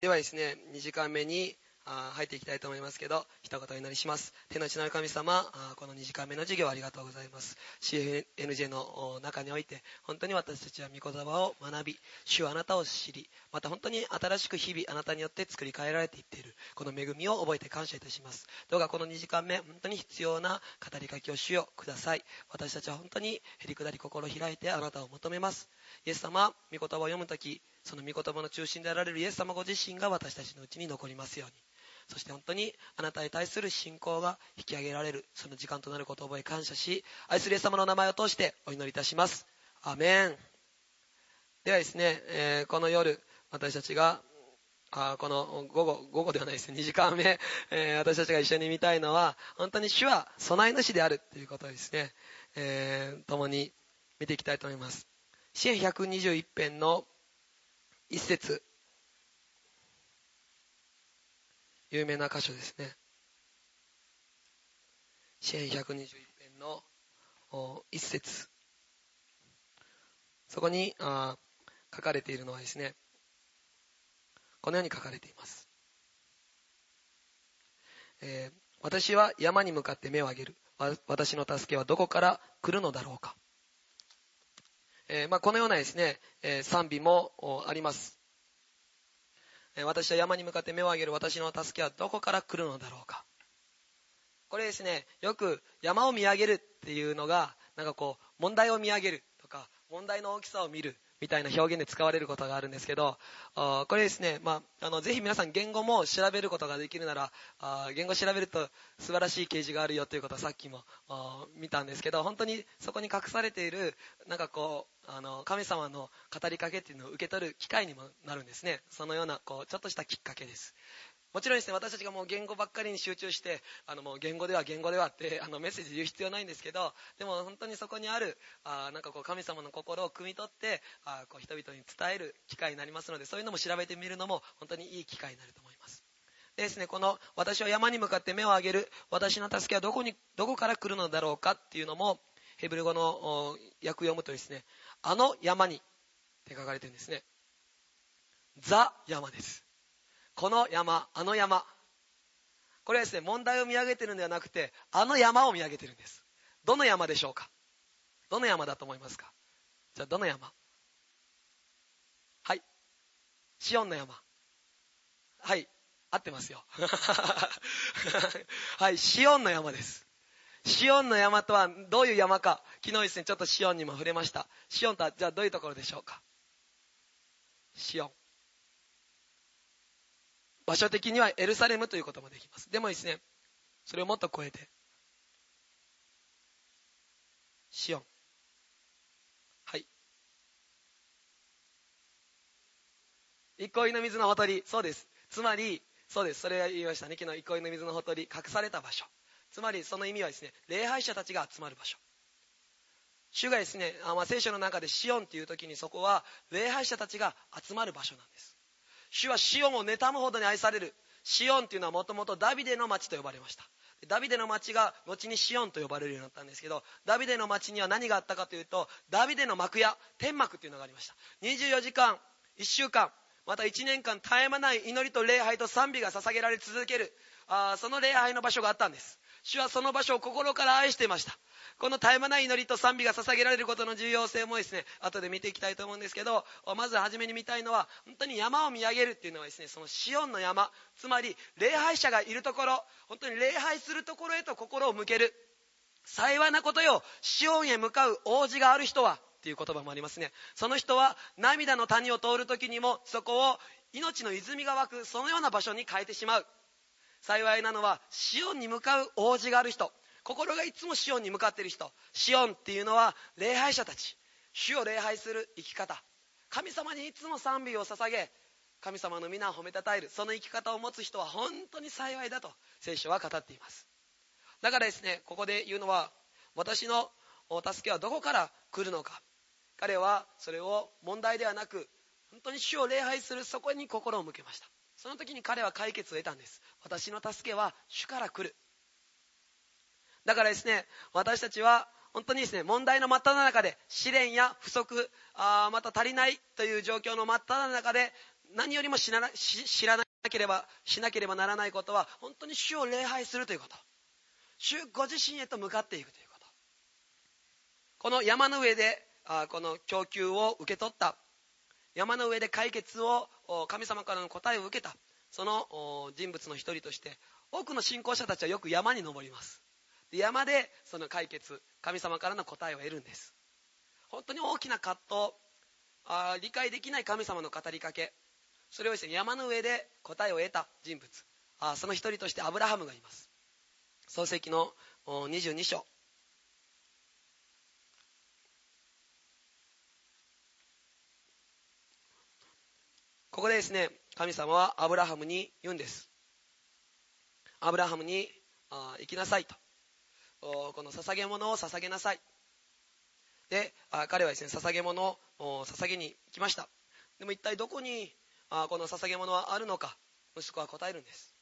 ではですね、2時間目に入っていきたいと思いますけど、一言お祈りします。天の地の神様、この2時間目の授業ありがとうございます。CFNJ の中において、本当に私たちは御言葉を学び、主はあなたを知り、また本当に新しく日々あなたによって作り変えられていっている、この恵みを覚えて感謝いたします。どうかこの2時間目、本当に必要な語りかけを主よください。私たちは本当にへりくだり心を開いてあなたを求めます。イエス様、御言葉を読むとき、その御言葉の中心であられるイエス様ご自身が私たちのうちに残りますように。そして本当にあなたに対する信仰が引き上げられる、その時間となることを覚え感謝し、愛するイエス様の名前を通してお祈りいたします。アメン。ではですね、えー、この夜、私たちが、あこの午後、午後ではないです。2時間目、えー、私たちが一緒に見たいのは、本当に主は備え主であるということをですね、えー、共に見ていきたいと思います。支援121編の一節有名な箇所ですね。支援121編の一節。そこにあ書かれているのはですね、このように書かれています。えー、私は山に向かって目を上げる。私の助けはどこから来るのだろうか。えー、まあ、このようなですね、えー、賛美もあります。え私は山に向かって目を上げる私の助けはどこから来るのだろうか。これですね、よく山を見上げるっていうのが、なんかこう、問題を見上げるとか、問題の大きさを見るみたいな表現で使われることがあるんですけど、これですね、まあ、あの、ぜひ皆さん言語も調べることができるなら、言語調べると素晴らしい掲示があるよということはさっきも見たんですけど、本当にそこに隠されている、なんかこう、あの神様の語りかけっていうのを受け取る機会にもなるんですね。そのようなこうちょっとしたきっかけです。もちろんですね私たちがもう言語ばっかりに集中してあのもう言語では言語ではって あのメッセージ言う必要ないんですけどでも本当にそこにあるあなんかこう神様の心を汲み取ってあこう人々に伝える機会になりますのでそういうのも調べてみるのも本当にいい機会になると思いますでですねこの私は山に向かって目を上げる私の助けはどこにどこから来るのだろうかっていうのもヘブル語の訳読むとですねあの山にって書かれてるんですね。ザ山です。この山、あの山。これはですね、問題を見上げてるんではなくて、あの山を見上げてるんです。どの山でしょうか？どの山だと思いますか？じゃあ、どの山？はい。シオンの山。はい。合ってますよ。はい。シオンの山です。シオンの山とはどういう山か、昨日ですね、ちょっとシオンにも触れました。シオンとはじゃあどういうところでしょうか？シオン。場所的にはエルサレムということもできます。でもですね、それをもっと超えて、シオン。はい。憩いの水のほとり、そうです。つまり、そうです。それは言いましたね。昨日、憩いの水のほとり、隠された場所。つまりその意味はですね、礼拝者たちが集まる場所。主がですね、あまあ、聖書の中でシオンっていう時にそこは礼拝者たちが集まる場所なんです。主はシオンを妬むほどに愛される。シオンっていうのはもともとダビデの町と呼ばれました。ダビデの町が後にシオンと呼ばれるようになったんですけど、ダビデの町には何があったかというと、ダビデの幕屋、天幕っていうのがありました。24時間、1週間、また1年間絶え間ない祈りと礼拝と賛美が捧げられ続ける、あその礼拝の場所があったんです。主はその場所を心から愛していました。この絶え間ない祈りと賛美が捧げられることの重要性もですね、後で見ていきたいと思うんですけど、まず初めに見たいのは、本当に山を見上げるっていうのはですね、そのシオンの山、つまり礼拝者がいるところ、本当に礼拝するところへと心を向ける。幸いなことよ、シオンへ向かう王子がある人は、っていう言葉もありますね。その人は涙の谷を通る時にもそこを命の泉が湧くそのような場所に変えてしまう。幸いなのはシオンに向かう王子がある人。心がいつもシオンに向かっている人。シオンっていうのは礼拝者たち。主を礼拝する生き方。神様にいつも賛美を捧げ神様の皆を褒めたたえる。その生き方を持つ人は本当に幸いだと聖書は語っています。だからですねここで言うのは私の助けはどこから来るのか。彼はそれを問題ではなく本当に主を礼拝するそこに心を向けました。その時に彼は解決を得たんです。私の助けは主から来る。だからですね私たちは本当にですね問題の真っ只中で試練や不足あまた足りないという状況の真っ只中で何よりも知らな知らなければしなければならないことは本当に主を礼拝するということ。主ご自身へと向かっていくということ。この山の上であこの供給を受け取った。山の上で解決を神様からの答えを受けた。その人物の一人として多くの信仰者たちはよく山に登ります。山でその解決神様からの答えを得るんです。本当に大きな葛藤。あ理解できない神様の語りかけ。それをですね山の上で答えを得た人物。あその一人としてアブラハムがいます。創世記の22章。ここでですね神様はアブラハムに言うんです。アブラハムにあ行きなさいと。この捧げ物を捧げなさい。であ彼はですね捧げ物を捧げに行きました。でも一体どこにあこの捧げ物はあるのか息子は答えるんです。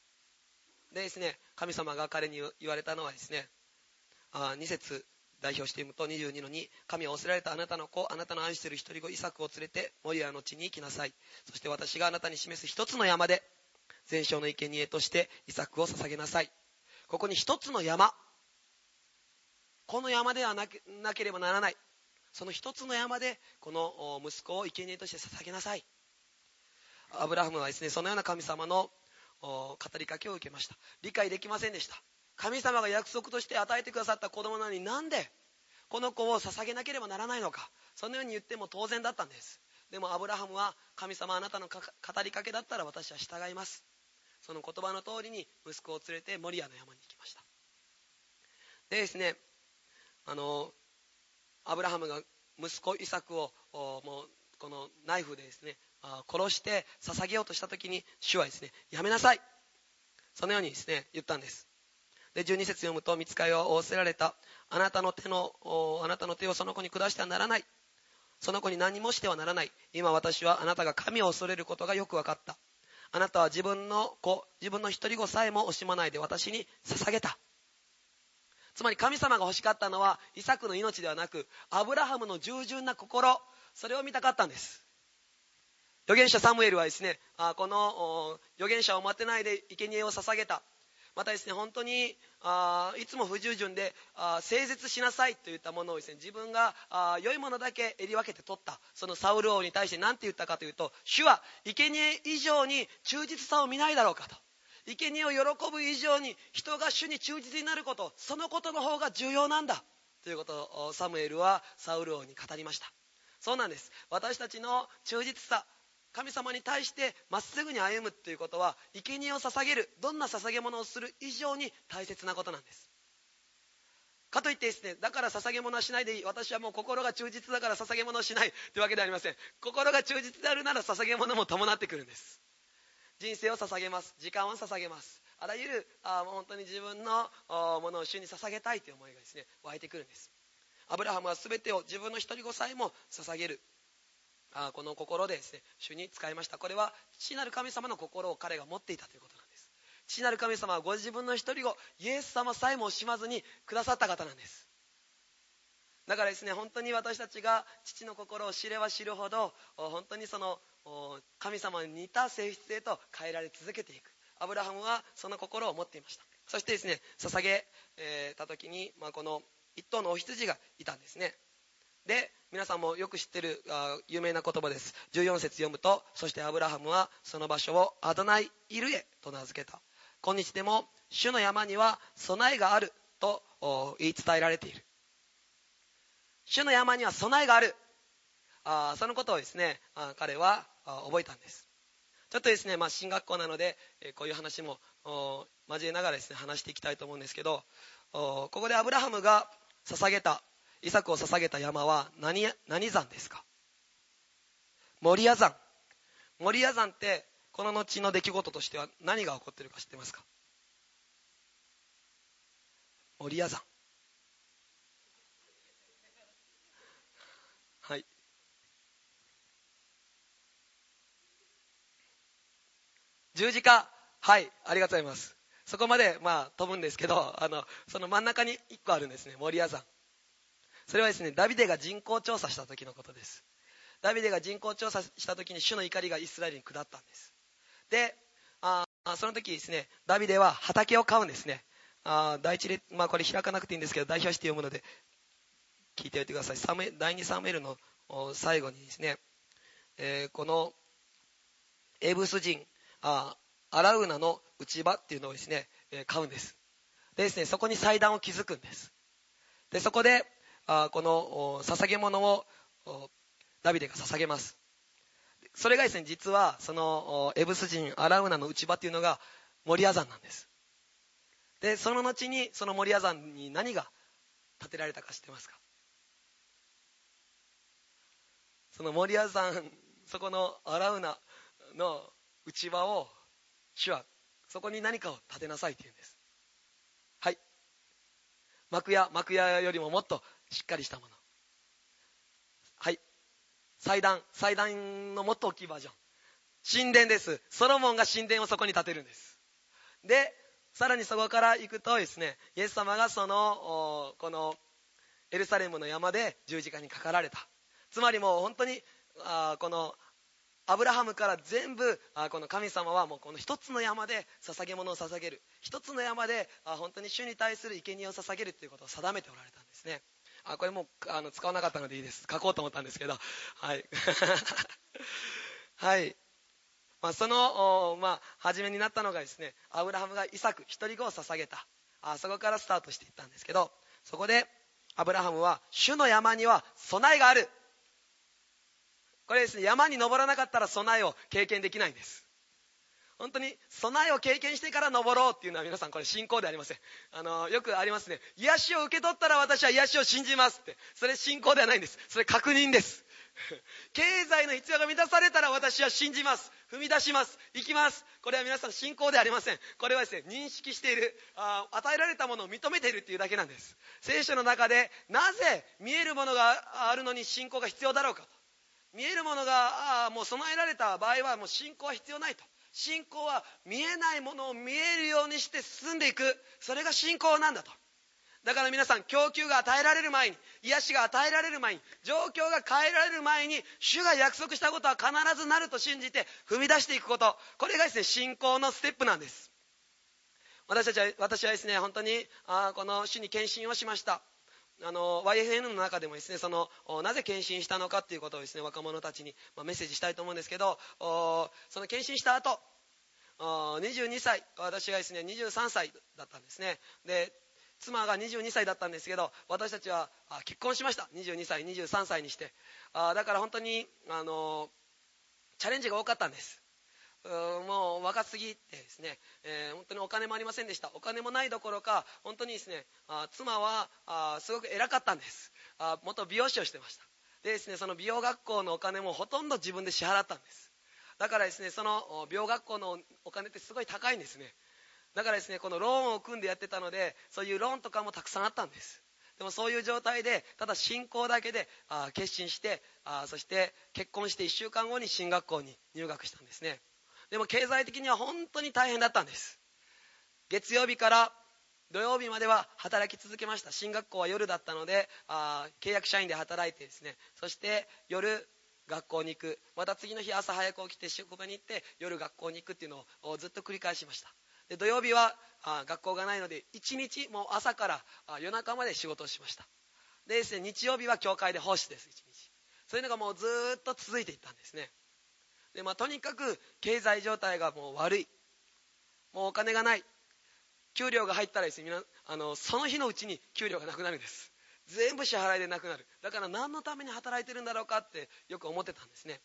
でですね神様が彼に言われたのはですねあ2節。代表して読むと22の2神は仰せられたあなたの子あなたの愛している一人子イサクを連れてモリアの地に行きなさい。そして私があなたに示す一つの山で全焼の生贄としてイサクを捧げなさい。ここに一つの山。この山ではなければならない。その一つの山でこの息子を生贄として捧げなさい。アブラハムはですねそのような神様の語りかけを受けました。理解できませんでした。神様が約束として与えてくださった子供なのになんでこの子を捧げなければならないのか。そのように言っても当然だったんです。でもアブラハムは神様あなたの語りかけだったら私は従います。その言葉の通りに息子を連れてモリアの山に行きました。でですねあのアブラハムが息子イサクをもうこのナイフでですね殺して捧げようとした時に主はですねやめなさい。そのようにですね言ったんです。で12節読むと見つかりは仰せられた。あなたの手のあなたの手をその子に下してはならない。その子に何もしてはならない。今私はあなたが神を恐れることがよく分かった。あなたは自分の子自分の一人子さえも惜しまないで私に捧げた。つまり神様が欲しかったのはイサクの命ではなくアブラハムの従順な心。それを見たかったんです。預言者サムエルはですねあこの預言者を待てないで生贄を捧げた。またですね本当にあいつも不従順であ誠実しなさいといったものをですね自分があ良いものだけ襟分けて取ったそのサウル王に対して何て言ったかというと主は生贄以上に忠実さを見ないだろうかと。生贄を喜ぶ以上に人が主に忠実になることそのことの方が重要なんだということをサムエルはサウル王に語りました。そうなんです。私たちの忠実さ神様に対してまっすぐに歩むということは生贄を捧げるどんな捧げ物をする以上に大切なことなんです。かといってですねだから捧げ物はしないでいい。私はもう心が忠実だから捧げ物をしないというわけではありません。心が忠実であるなら捧げ物も伴ってくるんです。人生を捧げます。時間を捧げます。あらゆるあもう本当に自分のものを主に捧げたいという思いがですね湧いてくるんです。アブラハムは全てを自分の一人子さえも捧げる。あこの心でですね主に使いました。これは父なる神様の心を彼が持っていたということなんです。父なる神様はご自分の一人子イエス様さえも惜しまずにくださった方なんです。だからですね本当に私たちが父の心を知れば知るほど本当にその神様に似た性質へと変えられ続けていく。アブラハムはその心を持っていました。そしてですね捧げた時に、まあ、この一頭のお羊がいたんですね。で皆さんもよく知ってるあ有名な言葉です。14節読むとそしてアブラハムはその場所をアドナイ・イルエと名付けた。今日でも主の山には備えがあると言い伝えられている。主の山には備えがある。あそのことをですね彼は覚えたんです。ちょっとですね、まあ、進学校なので、えこういう話も交えながらですね話していきたいと思うんですけどここでアブラハムが捧げたイサクを捧げた山は何何山ですか？モリア山。モリア山ってこの後の出来事としては何が起こってるか知ってますか？モリア山。はい。十字架。はいありがとうございます。そこまでまあ飛ぶんですけどあのその真ん中に1個あるんですねモリア山。それはですねダビデが人口調査した時のことです。ダビデが人口調査した時に主の怒りがイスラエルに下ったんです。であその時ですねダビデは畑を買うんですね。あ第一列、まあ、これ開かなくていいんですけど代表して読むので聞いておいてください。サメ第2サムエルの最後にですね、えー、このエブス人あアラウナの内場っていうのをですね、え、買うんです。でですねそこに祭壇を築くんです。でそこであこの捧げ物をダビデが捧げます。それがですね実はそのエブス人アラウナの内場っていうのがモリア山なんです。でその後にそのモリア山に何が建てられたか知ってますか？そのモリア山そこのアラウナの内場を主はそこに何かを建てなさいって言うんです。はい。幕屋幕屋よりももっとしっかりしたもの。はい。祭壇。祭壇のもっと大きいバージョン。神殿です。ソロモンが神殿をそこに建てるんです。でさらにそこから行くとですねイエス様がそのこのエルサレムの山で十字架にかかられた。つまりもう本当にあこのアブラハムから全部あこの神様はもうこの一つの山で捧げ物を捧げる。一つの山であ本当に主に対する生贄を捧げるということを定めておられたんですね。あこれもうあの使わなかったのでいいです。書こうと思ったんですけど。はい。はい。まあ、その、まあ、初めになったのがですねアブラハムがイサク一人子を捧げた。あそこからスタートしていったんですけどそこでアブラハムは主の山には備えがある。これですね山に登らなかったら備えを経験できないんです。本当に備えを経験してから登ろうっていうのは皆さんこれ信仰でありません。あのよくありますね。癒しを受け取ったら私は癒しを信じますって。それ信仰ではないんです。それ確認です。経済の必要が満たされたら私は信じます。踏み出します。行きます。これは皆さん信仰ではありません。これはですね認識しているあ与えられたものを認めているっていうだけなんです。聖書の中でなぜ見えるものがあるのに信仰が必要だろうか見えるものがあもう備えられた場合はもう信仰は必要ないと。信仰は見えないものを見えるようにして進んでいく。それが信仰なんだと。だから皆さん供給が与えられる前に癒しが与えられる前に状況が変えられる前に主が約束したことは必ずなると信じて踏み出していくこと。これがですね信仰のステップなんです。私たちは私はですね本当にあこの主に献身をしました。あの YFN の中でもですねそのなぜ献身したのかっていうことをですね若者たちに、まあ、メッセージしたいと思うんですけどその献身した後22歳私がですね23歳だったんですね。で妻が22歳だったんですけど私たちは結婚しました。22歳23歳にして。あだから本当にあのチャレンジが多かったんです。もう若すぎてですね、えー、本当にお金もありませんでした。お金もないどころか本当にですねあ妻はあすごく偉かったんです。あ元美容師をしてました。でですねその美容学校のお金もほとんど自分で支払ったんです。だからですねその美容学校のお金ってすごい高いんですね。だからですねこのローンを組んでやってたのでそういうローンとかもたくさんあったんです。でもそういう状態でただ信仰だけであ決心してあそして結婚して1週間後に進学校に入学したんですね。でも経済的には本当に大変だったんです。月曜日から土曜日までは働き続けました。進学校は夜だったのであ契約社員で働いてですね。そして夜学校に行く。また次の日朝早く起きて職場に行って夜学校に行くっていうのをずっと繰り返しました。で土曜日はあ学校がないので1日もう朝から夜中まで仕事をしました。でですね日曜日は教会で奉仕です1日。そういうのがもうずっと続いていったんですね。で、まあ、とにかく経済状態がもう悪い。もうお金がない。給料が入ったらです。ねあのその日のうちに給料がなくなるんです。全部支払いでなくなる。だから何のために働いてるんだろうかってよく思ってたんですね。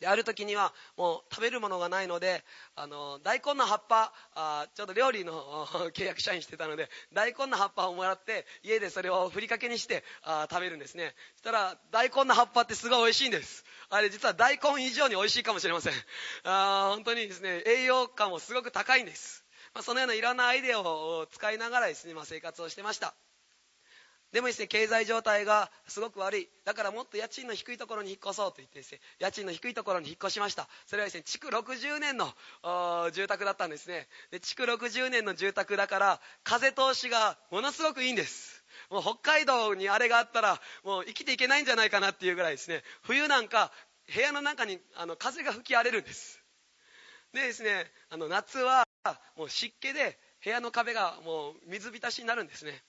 である時にはもう食べるものがないのであの大根の葉っぱあちょうど料理の 契約社員してたので大根の葉っぱをもらって家でそれをふりかけにしてあ食べるんですね。そしたら大根の葉っぱってすごい美味しいんです。あれ実は大根以上に美味しいかもしれません。あ本当にですね栄養価もすごく高いんです、まあ、そのようないろんなアイデアを使いながらですね、まあ、生活をしてました。でもですね経済状態がすごく悪い。だからもっと家賃の低いところに引っ越そうと言ってですね家賃の低いところに引っ越しました。それはですね築60年の住宅だったんですね。で築60年の住宅だから風通しがものすごくいいんです。もう北海道にあれがあったらもう生きていけないんじゃないかなっていうぐらいですね。冬なんか部屋の中にあの風が吹き荒れるんです。でですねあの夏はもう湿気で部屋の壁がもう水浸しになるんですね。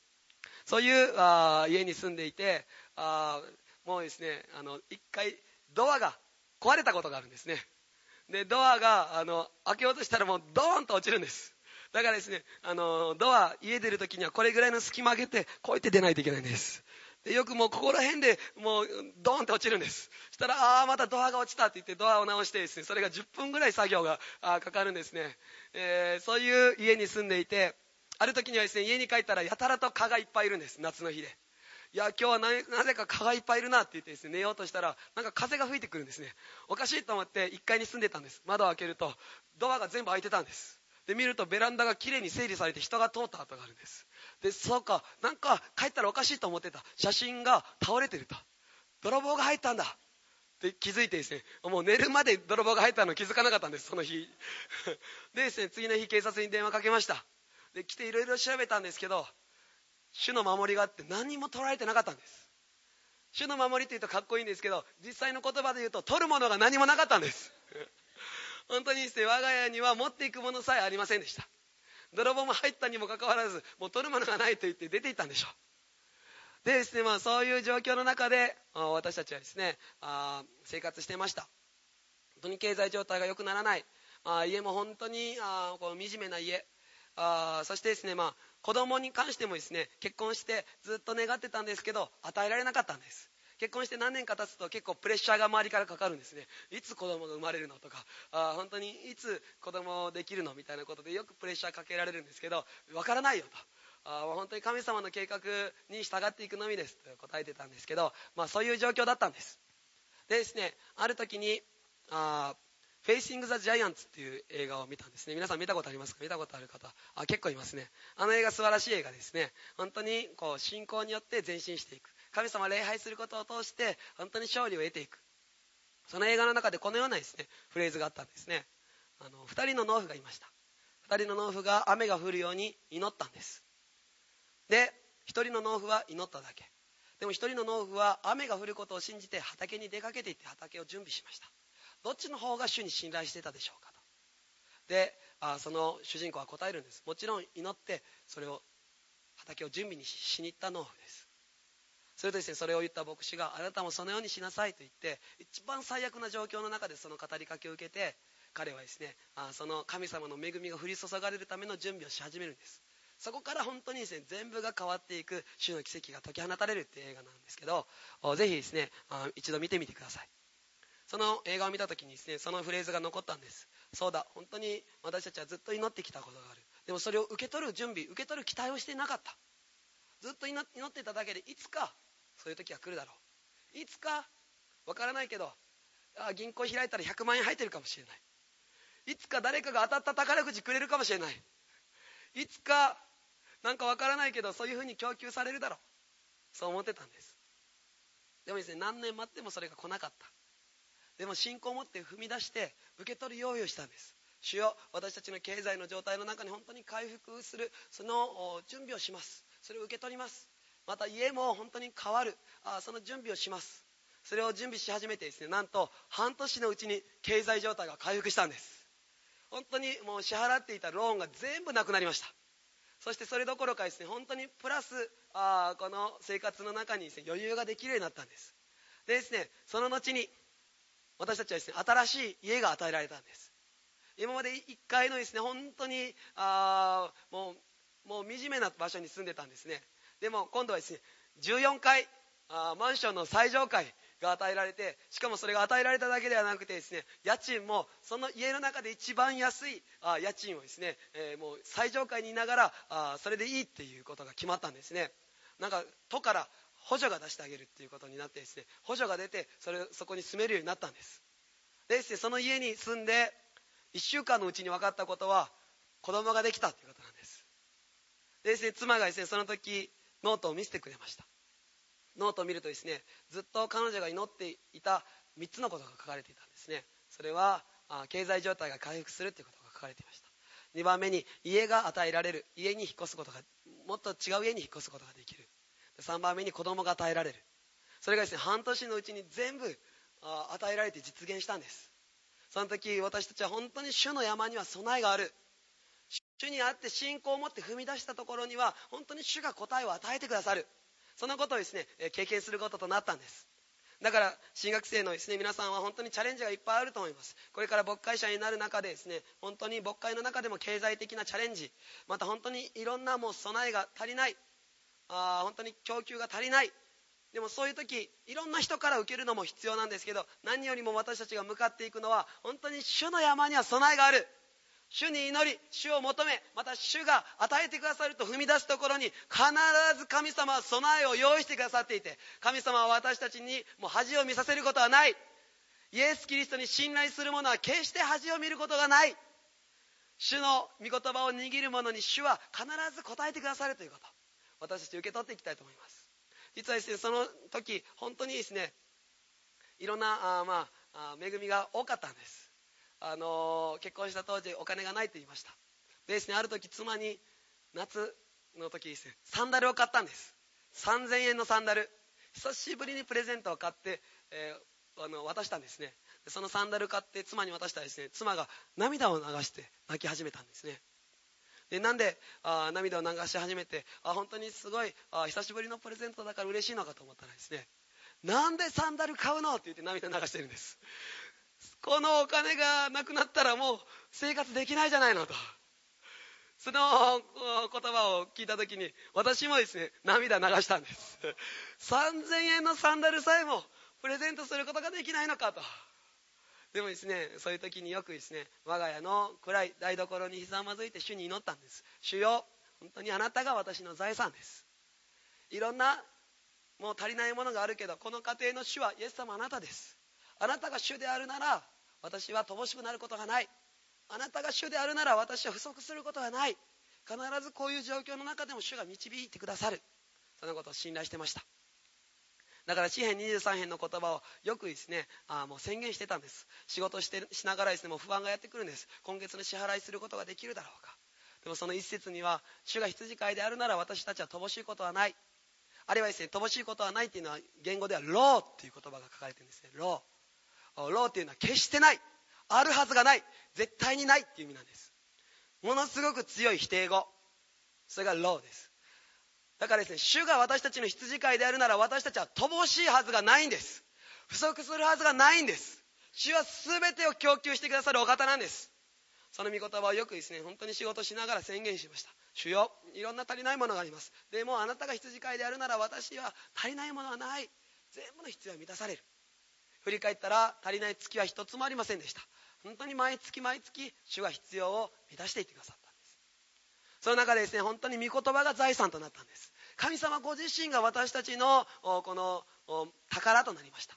そういうあ家に住んでいてあもうですねあの一回ドアが壊れたことがあるんですね。でドアがあの開けようとしたらもうドーンと落ちるんです。だからですねあのドア家出るときにはこれぐらいの隙間開けてこうやって出ないといけないんです。でよくもうここら辺でもうドーンって落ちるんです。そしたらああまたドアが落ちたって言ってドアを直してですねそれが10分ぐらい作業がかかるんですね、えー、そういう家に住んでいてある時にはですね家に帰ったらやたらと蚊がいっぱいいるんです夏の日で。いや今日はなぜか蚊がいっぱいいるなって言ってですね寝ようとしたらなんか風が吹いてくるんですね。おかしいと思って1階に住んでたんです。窓を開けるとドアが全部開いてたんです。で見るとベランダがきれいに整理されて人が通った跡があるんです。でそうかなんか帰ったらおかしいと思ってた。写真が倒れてると。泥棒が入ったんだ。って気づいてですねもう寝るまで泥棒が入ったの気づかなかったんですその日。でですね次の日警察に電話かけました。で来ていろいろ調べたんですけど主の守りがあって何も取られてなかったんです。主の守りって言うとかっこいいんですけど実際の言葉で言うと取るものが何もなかったんです。本当にですね我が家には持っていくものさえありませんでした。泥棒も入ったにもかかわらずもう取るものがないと言って出ていったんでしょう。でですね、まあ、そういう状況の中で私たちはですねあ生活してました。本当に経済状態が良くならない。あ家も本当にあこう惨めな家。あそしてですね、まあ、子供に関してもですね結婚してずっと願ってたんですけど与えられなかったんです。結婚して何年か経つと結構プレッシャーが周りからかかるんですね。いつ子供が生まれるのとかあ本当にいつ子供できるのみたいなことでよくプレッシャーかけられるんですけどわからないよと。あ本当に神様の計画に従っていくのみですと答えてたんですけど、まあ、そういう状況だったんです。でですねある時にあフェイシング・ザ・ジャイアンツっていう映画を見たんですね。皆さん見たことありますか？見たことある方？あ結構いますね。あの映画素晴らしい映画ですね。本当にこう信仰によって前進していく。神様礼拝することを通して本当に勝利を得ていく。その映画の中でこのようなですねフレーズがあったんですね。あの2人の農夫がいました。2人の農夫が雨が降るように祈ったんです。で1人の農夫は祈っただけ。でも1人の農夫は雨が降ることを信じて畑に出かけていって畑を準備しました。どっちの方が主に信頼してたでしょうかと。であその主人公は答えるんです。もちろん祈ってそれを畑を準備にしに行った農夫です。それとですねそれを言った牧師があなたもそのようにしなさいと言って一番最悪な状況の中でその語りかけを受けて彼はですねあその神様の恵みが降り注がれるための準備をし始めるんです。そこから本当にですね全部が変わっていく主の奇跡が解き放たれるっていう映画なんですけどぜひですね一度見てみてください。その映画を見た時にですねそのフレーズが残ったんです。そうだ本当に私たちはずっと祈ってきたことがある。でもそれを受け取る準備受け取る期待をしていなかった。ずっと祈ってただけでいつかそういう時は来るだろう。いつかわからないけどあ銀行開いたら100万円入ってるかもしれない。いつか誰かが当たった宝くじくれるかもしれない。いつかなんかわからないけどそういうふうに供給されるだろう。そう思ってたんです。でもですね何年待ってもそれが来なかった。でも信仰を持って踏み出して受け取る用意をしたんです。主よ私たちの経済の状態の中に本当に回復するその準備をします。それを受け取ります。また家も本当に変わる。あその準備をします。それを準備し始めてですねなんと半年のうちに経済状態が回復したんです。本当にもう支払っていたローンが全部なくなりました。そしてそれどころかですね本当にプラスあこの生活の中にです、ね、余裕ができるようになったんです。でですねその後に私たちはですね新しい家が与えられたんです。今まで1階のですね本当にあもうもう惨めな場所に住んでたんですね。でも今度はですね14階あマンションの最上階が与えられてしかもそれが与えられただけではなくてですね家賃もその家の中で一番安いあ家賃をですね、えー、もう最上階にいながらあそれでいいっていうことが決まったんですね。なんか都から補助が出してあげるっていうことになってですね補助が出てそれそこに住めるようになったんです。でですねその家に住んで1週間のうちに分かったことは子供ができたということなんです。でですね妻がですねその時ノートを見せてくれました。ノートを見るとですねずっと彼女が祈っていた3つのことが書かれていたんですね。それは経済状態が回復するということが書かれていました。2番目に家が与えられる家に引っ越すことがもっと違う家に引っ越すことができる。3番目に子供が与えられる。それがですね半年のうちに全部与えられて実現したんです。その時私たちは本当に主の山には備えがある。主にあって信仰を持って踏み出したところには本当に主が答えを与えてくださる。そのことをですね経験することとなったんです。だから新学生のですね皆さんは本当にチャレンジがいっぱいあると思います。これから牧会者になる中でですね本当に牧会の中でも経済的なチャレンジまた本当にいろんなもう備えが足りないあ本当に供給が足りない。でもそういう時いろんな人から受けるのも必要なんですけど何よりも私たちが向かっていくのは本当に主の山には備えがある。主に祈り主を求めまた主が与えてくださると踏み出すところに必ず神様は備えを用意してくださっていて神様は私たちにもう恥を見させることはない。イエス・キリストに信頼する者は決して恥を見ることがない。主の御言葉を握る者に主は必ず答えてくださるということ。私たち受け取っていきたいと思います。実はですねその時本当にですねいろんなあ、まあ、恵みが多かったんです。あの結婚した当時お金がないと言いました。でですねある時妻に夏の時ですねサンダルを買ったんです。3000円のサンダル。久しぶりにプレゼントを買って、えー、あの渡したんですね。そのサンダル買って妻に渡したらですね妻が涙を流して泣き始めたんですね。でなんであ涙を流し始めてあ本当にすごいあ久しぶりのプレゼントだから嬉しいのかと思ったらですねなんでサンダル買うの？って言って涙流してるんです。このお金がなくなったらもう生活できないじゃないのと。その言葉を聞いた時に私もですね涙流したんです。3000円のサンダルさえもプレゼントすることができないのかと。でもですねそういう時によくですね我が家の暗い台所にひざまずいて主に祈ったんです。主よ本当にあなたが私の財産です。いろんなもう足りないものがあるけどこの家庭の主はイエス様あなたです。あなたが主であるなら私は乏しくなることがない。あなたが主であるなら私は不足することはない。必ずこういう状況の中でも主が導いてくださる。そのことを信頼してました。だから詩篇23編の言葉をよくですねあもう宣言してたんです。仕事してしながらですねもう不安がやってくるんです。今月の支払いすることができるだろうか。でもその一節には主が羊飼いであるなら私たちは乏しいことはない。あるいはですね乏しいことはないっていうのは原語では lo っていう言葉が書かれてるんですね。 lo。lo っていうのは決してない。あるはずがない。絶対にないっていう意味なんです。ものすごく強い否定語。それがローです。だからですね主が私たちの羊飼いであるなら私たちは乏しいはずがないんです。不足するはずがないんです。主は全てを供給してくださるお方なんです。その御言葉をよくですね本当に仕事しながら宣言しました。主よいろんな足りないものがあります。でもあなたが羊飼いであるなら私は足りないものはない。全部の必要は満たされる。振り返ったら足りない月は一つもありませんでした。本当に毎月毎月主が必要を満たしていってくださったんです。その中でですね本当に御言葉が財産となったんです。神様ご自身が私たちのこの宝となりました。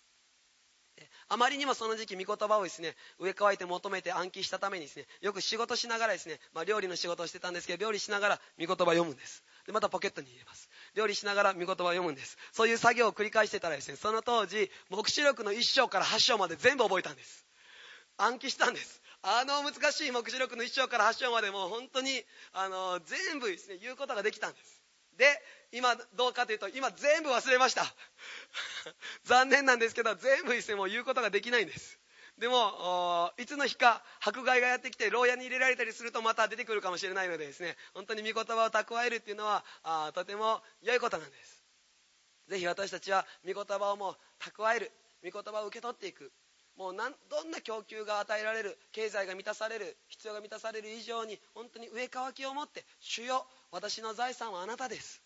あまりにもその時期御言葉をですね植え替えて求めて暗記したためにですねよく仕事しながらですね、まあ、料理の仕事をしてたんですけど料理しながら御言葉を読むんです。でまたポケットに入れます。料理しながら御言葉を読むんです。そういう作業を繰り返してたらですねその当時黙示録の1章から8章まで全部覚えたんです。暗記したんです。あの難しい黙示録の1章から8章までもう本当にあの全部ですね言うことができたんです。で今どうかというと今全部忘れました。残念なんですけど全部ですねもう言うことができないんです。でもいつの日か迫害がやってきて牢屋に入れられたりするとまた出てくるかもしれないのでですね本当に御言葉を蓄えるっていうのはあとても良いことなんです。ぜひ私たちは御言葉をもう蓄える御言葉を受け取っていく。もうどんな供給が与えられる経済が満たされる必要が満たされる以上に本当に上乾きを持って主よ私の財産はあなたです。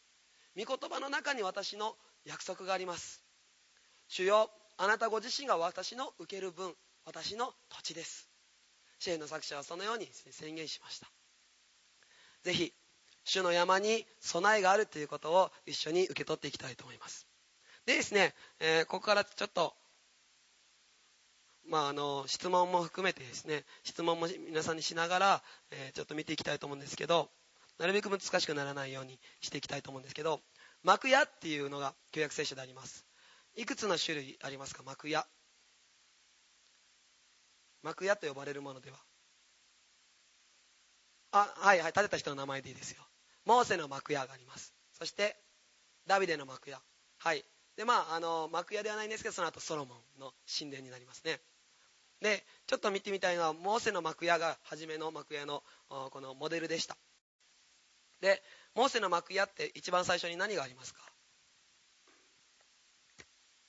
御言葉の中に私の約束があります。主よあなたご自身が私の受ける分。私の土地です。支援の作者はそのように宣言しました。ぜひ主の山に備えがあるということを一緒に受け取っていきたいと思います。でですね、えー、ここからちょっとまあ、あの質問も含めてですね質問も皆さんにしながら、えー、ちょっと見ていきたいと思うんですけどなるべく難しくならないようにしていきたいと思うんですけど幕屋っていうのが旧約聖書であります。いくつの種類ありますか？幕屋幕屋と呼ばれるものでは。あはいはい建てた人の名前でいいですよ。モーセの幕屋があります。そしてダビデの幕屋。はい。でまああの幕屋ではないんですけどその後ソロモンの神殿になりますね。でちょっと見てみたいのはモーセの幕屋が初めの幕屋のこのモデルでした。でモーセの幕屋って一番最初に何がありますか？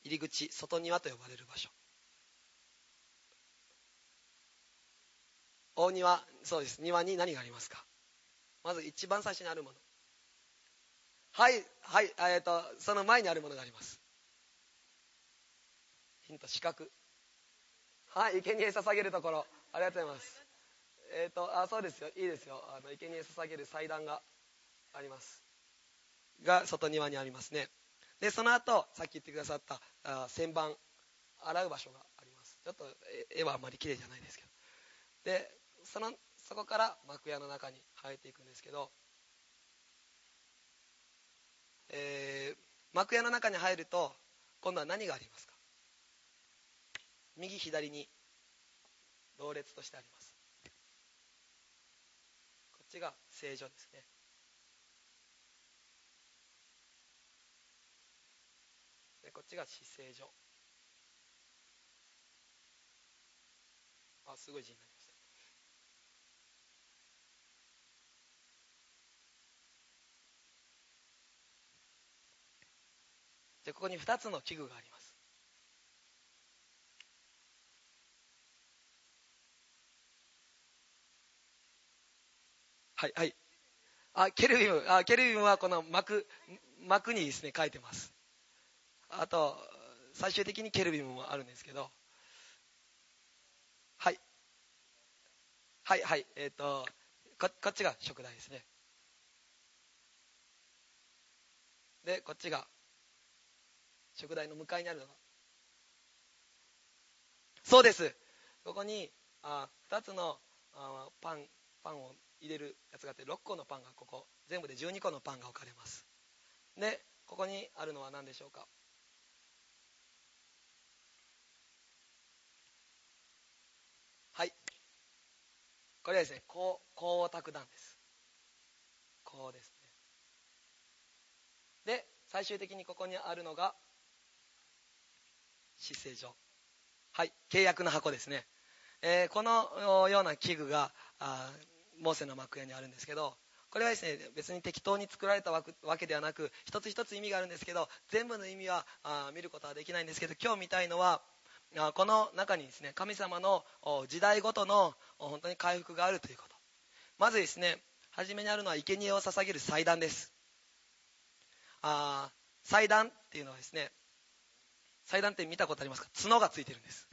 入り口外庭と呼ばれる場所。大庭そうです。庭に何がありますか？まず一番最初にあるもの。はいはいえーと、その前にあるものがあります。ヒント四角。はい生贄捧げるところ。ありがとうございます。えっ、ー、とあそうですよ。いいですよ。あの生贄捧げる祭壇があります。が外庭にありますね。でその後さっき言ってくださったあ旋盤洗う場所があります。ちょっと絵はあまり綺麗じゃないですけど。でそのそこから幕屋の中に入っていくんですけどえー、幕屋の中に入ると今度は何がありますか？右左に同列としてあります。こっちが正常ですね。でこっちが姿勢所あすごい字になりじゃここに2つの器具があります。はいはい。あケルビム。あケルビムはこの幕幕にですね書いてます。あと最終的にケルビムもあるんですけど。はい。はいはい。えっ、ー、とこっちが食材ですね。でこっちが食台の向かいにあるのが。そうです。ここにあ2つのあパンパンを入れるやつがあって6個のパンがここ。全部で12個のパンが置かれます。でここにあるのは何でしょうか？はい。これはですね光沢弾です。こうですね。で最終的にここにあるのが姿勢上。はい契約の箱ですね、えー、このような器具があモーセの幕屋にあるんですけどこれはですね別に適当に作られたわけではなく一つ一つ意味があるんですけど全部の意味はあ見ることはできないんですけど今日見たいのはあこの中にですね神様の時代ごとの本当に回復があるということ。まずですね初めにあるのは生贄を捧げる祭壇です。あ祭壇っていうのはですね祭壇って見たことありますか？角がついてるんです。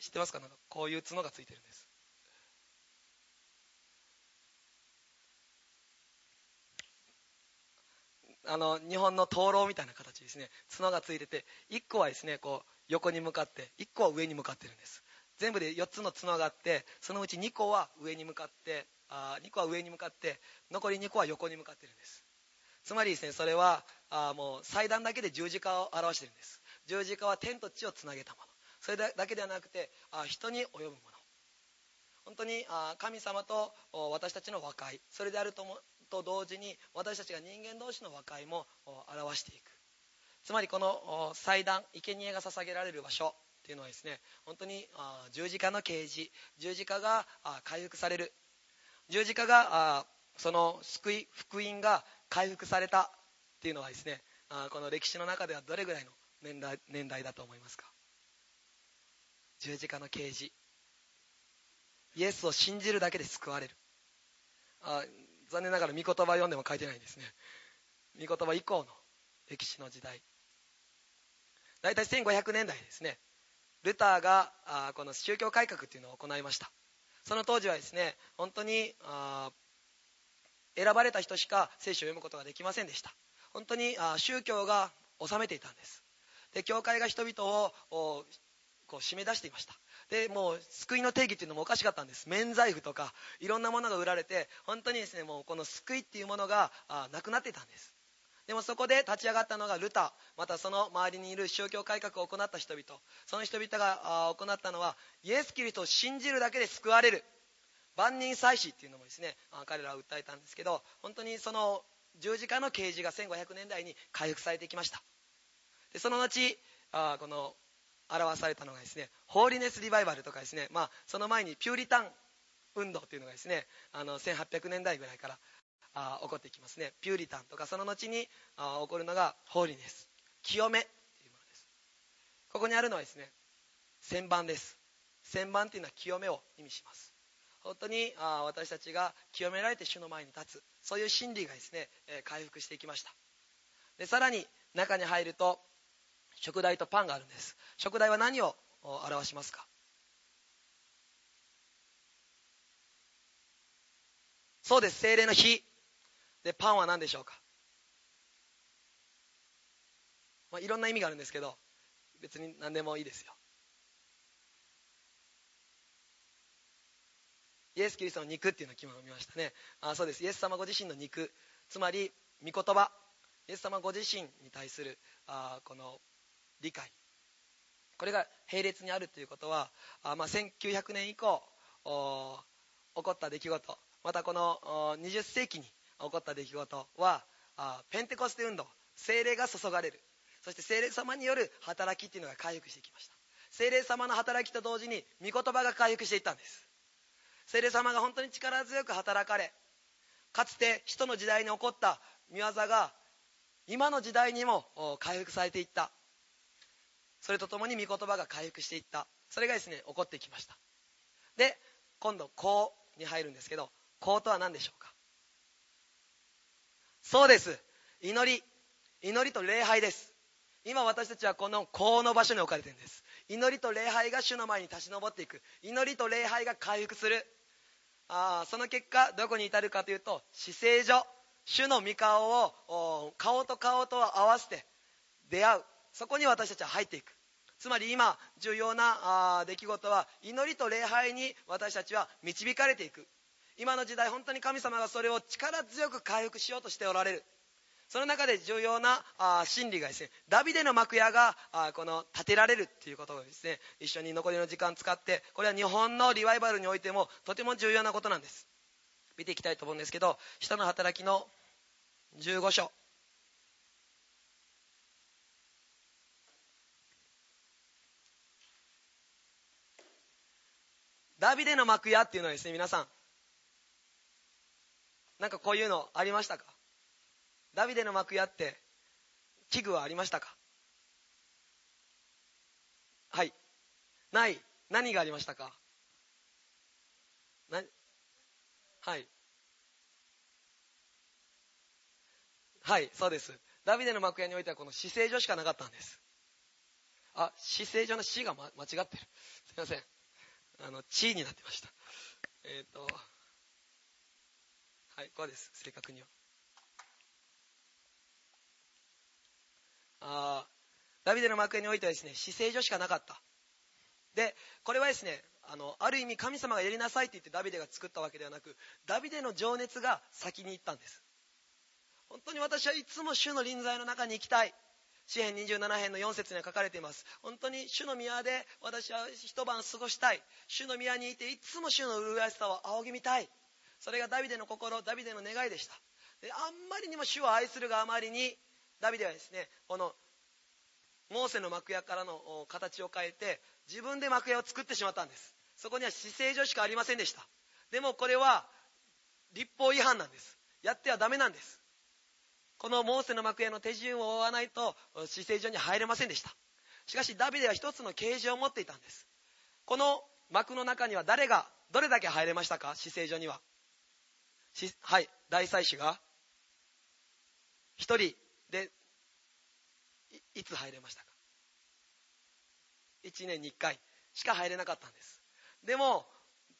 知ってますか？なんかこういう角がついてるんです。あの日本の灯籠みたいな形ですね。角がついてて1個はですねこう横に向かって1個は上に向かってるんです。全部で4つの角があってそのうち2個は上に向かってあ2個は上に向かって残り2個は横に向かってるんです。つまりですねそれはあもう祭壇だけで十字架を表してるんです。十字架は天と地をつなげたもの。それだけではなくてあ人に及ぶもの。本当にあ神様と私たちの和解。それであるともと同時に私たちが人間同士の和解も表していく。つまりこの祭壇生贄が捧げられる場所っていうのはですね本当に十字架の啓示。十字架が回復される。十字架がその救い福音が回復されたっていうのはですねこの歴史の中ではどれぐらいの年代年代だと思いますか？十字架の啓示イエスを信じるだけで救われる。あ残念ながら御言葉読んでも書いてないんですね。御言葉以降の歴史の時代。大体1500年代ですね。ルターがあこの宗教改革っていうのを行いました。その当時はですね本当にあ選ばれた人しか聖書を読むことができませんでした。本当にあ宗教が治めていたんです。で教会が人々をこう締め出していました。でもう救いの定義っていうのもおかしかったんです。免罪符とかいろんなものが売られて本当にですねもうこの救いっていうものがなくなってたんです。でもそこで立ち上がったのがルタ。またその周りにいる宗教改革を行った人々。その人々が行ったのはイエス・キリストを信じるだけで救われる。万人祭司っていうのもですね彼らは訴えたんですけど本当にその十字架の啓示が1500年代に回復されてきました。でその後あこの表されたのがですねホーリネスリバイバルとかですね、まあ、その前にピューリタン運動というのがですねあの1800年代ぐらいからあ起こっていきますね。ピューリタンとかその後にあ起こるのがホーリネス清めというものです。ここにあるのはですね旋盤です。旋盤というのは清めを意味します。本当にあ私たちが清められて主の前に立つそういう心理がですね、え回復していきました。でさらに中に入ると食材とパンがあるんです。食材は何を表しますか？そうです。精霊の火。でパンは何でしょうか、まあ、いろんな意味があるんですけど別に何でもいいですよ。イエス・キリストの肉っていうのを昨日見ましたね。あそうです。イエス様ご自身の肉。つまり御言葉。イエス様ご自身に対するあこの理解。これが並列にあるということはあ、まあ、1900年以降起こった出来事。またこの20世紀に起こった出来事はあペンテコステ運動。精霊が注がれる。そして精霊様による働きっていうのが回復してきました。精霊様の働きと同時に御言葉が回復していったんです。聖霊様が本当に力強く働かれかつて人の時代に起こった見業が今の時代にも回復されていった。それとともに御言葉が回復していった。それがですね起こってきました。で今度「こう」に入るんですけど「こう」とは何でしょうか？そうです。祈り。祈りと礼拝です。今私たちはこの「こう」の場所に置かれてるんです。祈りと礼拝が主の前に立ち上っていく。祈りと礼拝が回復する。あその結果どこに至るかというと死聖所。主の御顔を顔と顔と合わせて出会う。そこに私たちは入っていく。つまり今重要な出来事は祈りと礼拝に私たちは導かれていく。今の時代本当に神様がそれを力強く回復しようとしておられる。その中で重要なあ真理がですねダビデの幕屋がこの建てられるっていうことをですね一緒に残りの時間使ってこれは日本のリバイバルにおいてもとても重要なことなんです。見ていきたいと思うんですけど人の働きの15章。ダビデの幕屋っていうのはですね皆さんなんかこういうのありましたか？ダビデの幕屋って器具はありましたか？はい。ない。何がありましたか？なはい。はいそうです。ダビデの幕屋においてはこの死聖所しかなかったんです。あ死聖所の死が、ま、間違ってる。すいません。あの地になってました。えっ、ー、とはいこうです。正確には。あダビデの幕屋においてはですね死聖所しかなかった。でこれはですねあのある意味神様がやりなさいって言ってダビデが作ったわけではなくダビデの情熱が先に行ったんです。本当に私はいつも主の臨在の中に行きたい。詩篇27編の4節には書かれています。本当に主の宮で私は一晩過ごしたい。主の宮にいていつも主の麗しさを仰ぎ見たい。それがダビデの心ダビデの願いでした。であんまりにも主を愛するがあまりにダビデはですねこのモーセの幕屋からの形を変えて自分で幕屋を作ってしまったんです。そこには姿勢上しかありませんでした。でもこれは立法違反なんです。やってはダメなんです。このモーセの幕屋の手順を追わないと姿勢上に入れませんでした。しかしダビデは一つの啓示を持っていたんです。この幕の中には誰がどれだけ入れましたか？姿勢上には。はい大祭司が1人でいつ入れましたか？1年に1回しか入れなかったんです。でも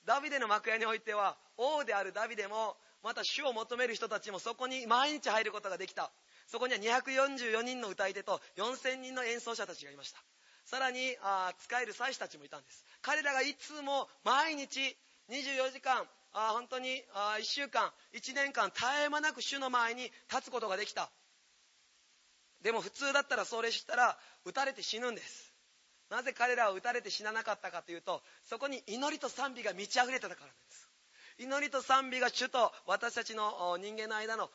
ダビデの幕屋においては王であるダビデもまた主を求める人たちもそこに毎日入ることができた。そこには244人の歌い手と4000人の演奏者たちがいました。さらにあ使える祭司たちもいたんです。彼らがいつも毎日24時間あ本当にあ1週間1年間絶え間なく主の前に立つことができた。でも普通だったらそれしたら撃たれて死ぬんです。なぜ彼らは撃たれて死ななかったかというとそこに祈りと賛美が満ち溢れてたからなんです。祈りと賛美が主と私たちの人間の間の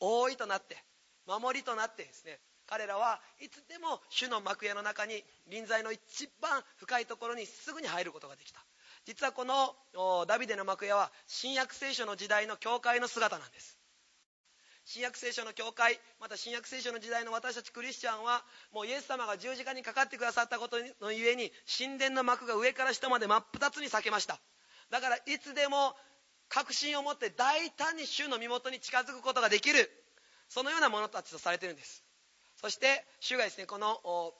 覆いとなって守りとなってですね彼らはいつでも主の幕屋の中に臨在の一番深いところにすぐに入ることができた。実はこのダビデの幕屋は新約聖書の時代の教会の姿なんです。新約聖書の教会また新約聖書の時代の私たちクリスチャンはもうイエス様が十字架にかかってくださったことのゆえに神殿の幕が上から下まで真っ二つに裂けました。だからいつでも確信を持って大胆に主の身元に近づくことができる。そのようなものたちとされているんです。そして主がですねこの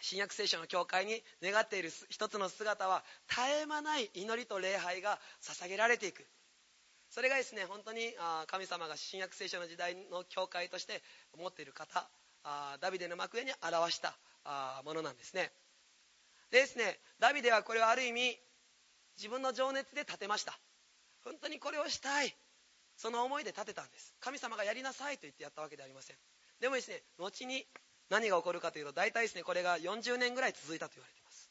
新約聖書の教会に願っている一つの姿は絶え間ない祈りと礼拝が捧げられていく。それがですね本当に神様が新約聖書の時代の教会として持っている方ダビデの幕屋に表したものなんですね。でですねダビデはこれはある意味自分の情熱で建てました。本当にこれをしたい。その思いで建てたんです。神様がやりなさいと言ってやったわけではありません。でもですね後に何が起こるかというと大体ですねこれが40年ぐらい続いたと言われています。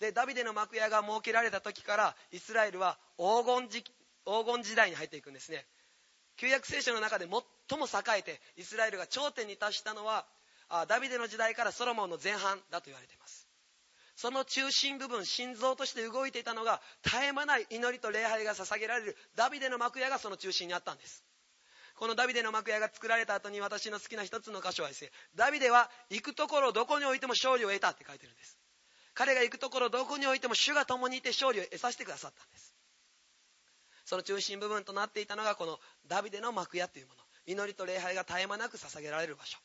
でダビデの幕屋が設けられた時からイスラエルは黄金時黄金時代に入っていくんですね。旧約聖書の中で最も栄えてイスラエルが頂点に達したのはダビデの時代からソロモンの前半だと言われています。その中心部分心臓として動いていたのが絶え間ない祈りと礼拝が捧げられるダビデの幕屋がその中心にあったんです。このダビデの幕屋が作られた後に私の好きな一つの箇所はですねダビデは行くところどこにおいても勝利を得たって書いてるんです。彼が行くところどこにおいても主が共にいて勝利を得させてくださったんです。その中心部分となっていたのがこのダビデの幕屋というもの。祈りと礼拝が絶え間なく捧げられる場所。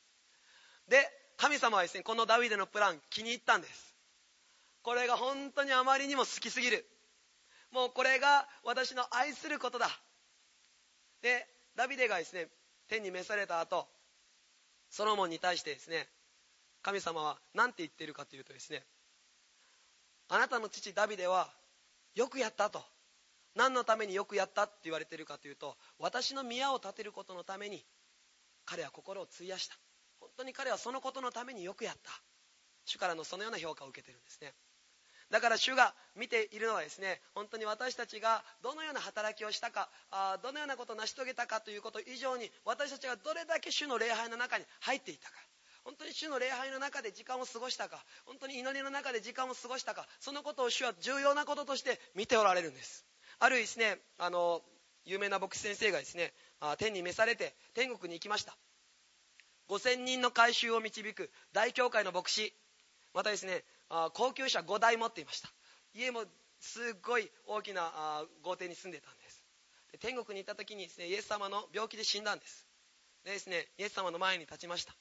で神様はですねこのダビデのプラン気に入ったんです。これが本当にあまりにも好きすぎる。もうこれが私の愛することだ。でダビデがですね天に召された後ソロモンに対してですね神様は何て言ってるかというとですねあなたの父ダビデはよくやったと。何のためによくやったって言われてるかというと私の宮を建てることのために彼は心を費やした。本当に彼はそのことのためによくやった。主からのそのような評価を受けてるんですね。だから主が見ているのはですね本当に私たちがどのような働きをしたかあどのようなことを成し遂げたかということ以上に私たちがどれだけ主の礼拝の中に入っていたか。本当に主の礼拝の中で時間を過ごしたか本当に祈りの中で時間を過ごしたかそのことを主は重要なこととして見ておられるんです。あるですねあの有名な牧師先生がですね天に召されて天国に行きました。5000人の改宗を導く大教会の牧師またですね高級車5台持っていました。家もすっごい大きな豪邸に住んでたんです。で天国に行った時にですねイエス様の病気で死んだんです。でですねイエス様の前に立ちました。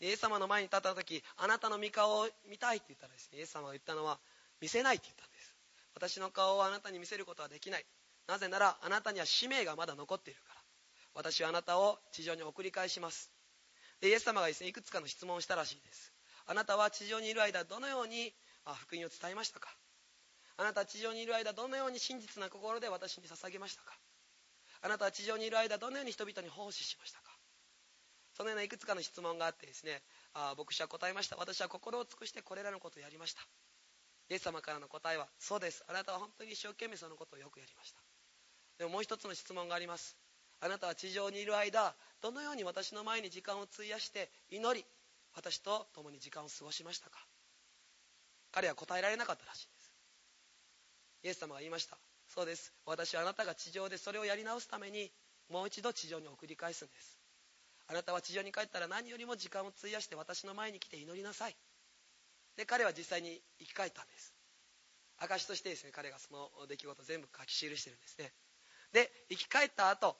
イエス様の前に立った時あなたの御顔を見たいって言ったらですねイエス様が言ったのは見せないって言ったんです。私の顔をあなたに見せることはできない。なぜならあなたには使命がまだ残っているから。私はあなたを地上に送り返します。でイエス様がですねいくつかの質問をしたらしいです。あなたは地上にいる間どのように福音を伝えましたか？あなたは地上にいる間どのように真実な心で私に捧げましたか？あなたは地上にいる間どのように人々に奉仕しましたか？そのようないくつかの質問があってですねあ牧師は答えました。私は心を尽くしてこれらのことをやりました。イエス様からの答えはそうです。あなたは本当に一生懸命そのことをよくやりました。でももう一つの質問があります。あなたは地上にいる間どのように私の前に時間を費やして祈り私と共に時間を過ごしましたか？彼は答えられなかったらしいです。イエス様が言いました。そうです。私はあなたが地上でそれをやり直すためにもう一度地上に送り返すんです。あなたは地上に帰ったら何よりも時間を費やして私の前に来て祈りなさい。で彼は実際に生き返ったんです。証としてですね彼がその出来事全部書き記してるんですね。で生き返った後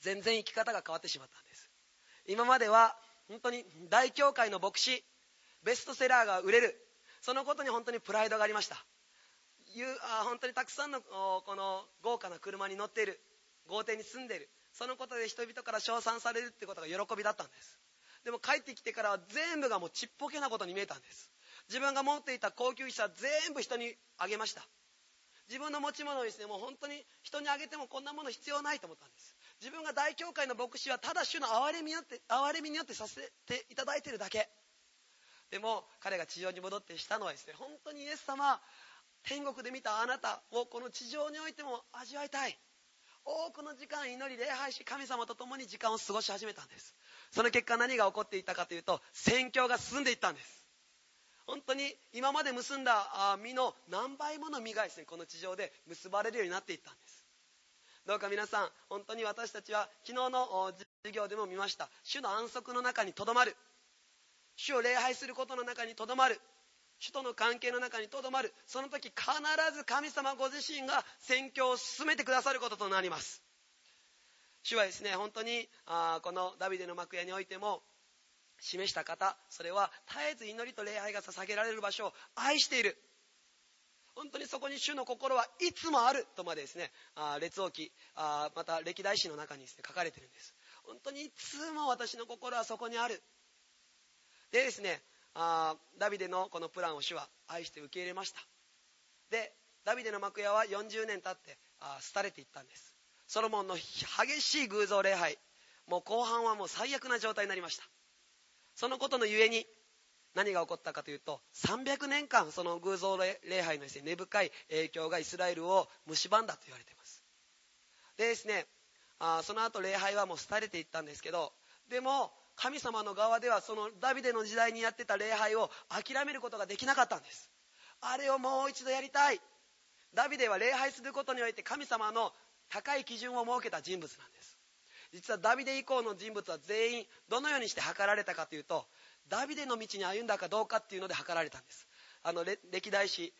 全然生き方が変わってしまったんです。今までは本当に大教会の牧師ベストセラーが売れる。そのことに本当にプライドがありました。あ本当にたくさんのこの豪華な車に乗っている。豪邸に住んでいる。そのことで人々から称賛されるってことが喜びだったんです。でも帰ってきてからは全部がもうちっぽけなことに見えたんです。自分が持っていた高級車全部人にあげました。自分の持ち物をですねもう本当に人にあげてもこんなもの必要ないと思ったんです。自分が大教会の牧師はただ主の憐れみによって憐れみによってさせていただいているだけ。でも彼が地上に戻ってしたのはですね本当にイエス様天国で見たあなたをこの地上においても味わいたい。多くの時間祈り礼拝し神様と共に時間を過ごし始めたんです。その結果何が起こっていたかというと宣教が進んでいったんです。本当に今まで結んだ実の何倍もの実がですねこの地上で結ばれるようになっていったんです。どうか皆さん本当に私たちは昨日の授業でも見ました。主の安息の中にとどまる。主を礼拝することの中にとどまる。主との関係の中にとどまる。その時必ず神様ご自身が宣教を進めてくださることとなります。主はですね本当にあこのダビデの幕屋においても示した方それは絶えず祈りと礼拝が捧げられる場所を愛している。本当にそこに主の心はいつもあるとまでですねあ列王記あまた歴代史の中にですね書かれてるんです。本当にいつも私の心はそこにある。でですねあダビデのこのプランを主は愛して受け入れました。でダビデの幕屋は40年経ってあ廃れていったんです。ソロモンの激しい偶像礼拝もう後半はもう最悪な状態になりました。そのことのゆえに何が起こったかというと300年間その偶像礼拝のです、ね、根深い影響がイスラエルを蝕んだと言われています。でですねあその後礼拝はもう廃れていったんですけどでも神様の側ではそのダビデの時代にやってた礼拝を諦めることができなかったんです。あれをもう一度やりたい。ダビデは礼拝することにおいて神様の高い基準を設けた人物なんです。実はダビデ以降の人物は全員どのようにして測られたかというとダビデの道に歩んだかどうかっていうので測られたんです。あの歴代史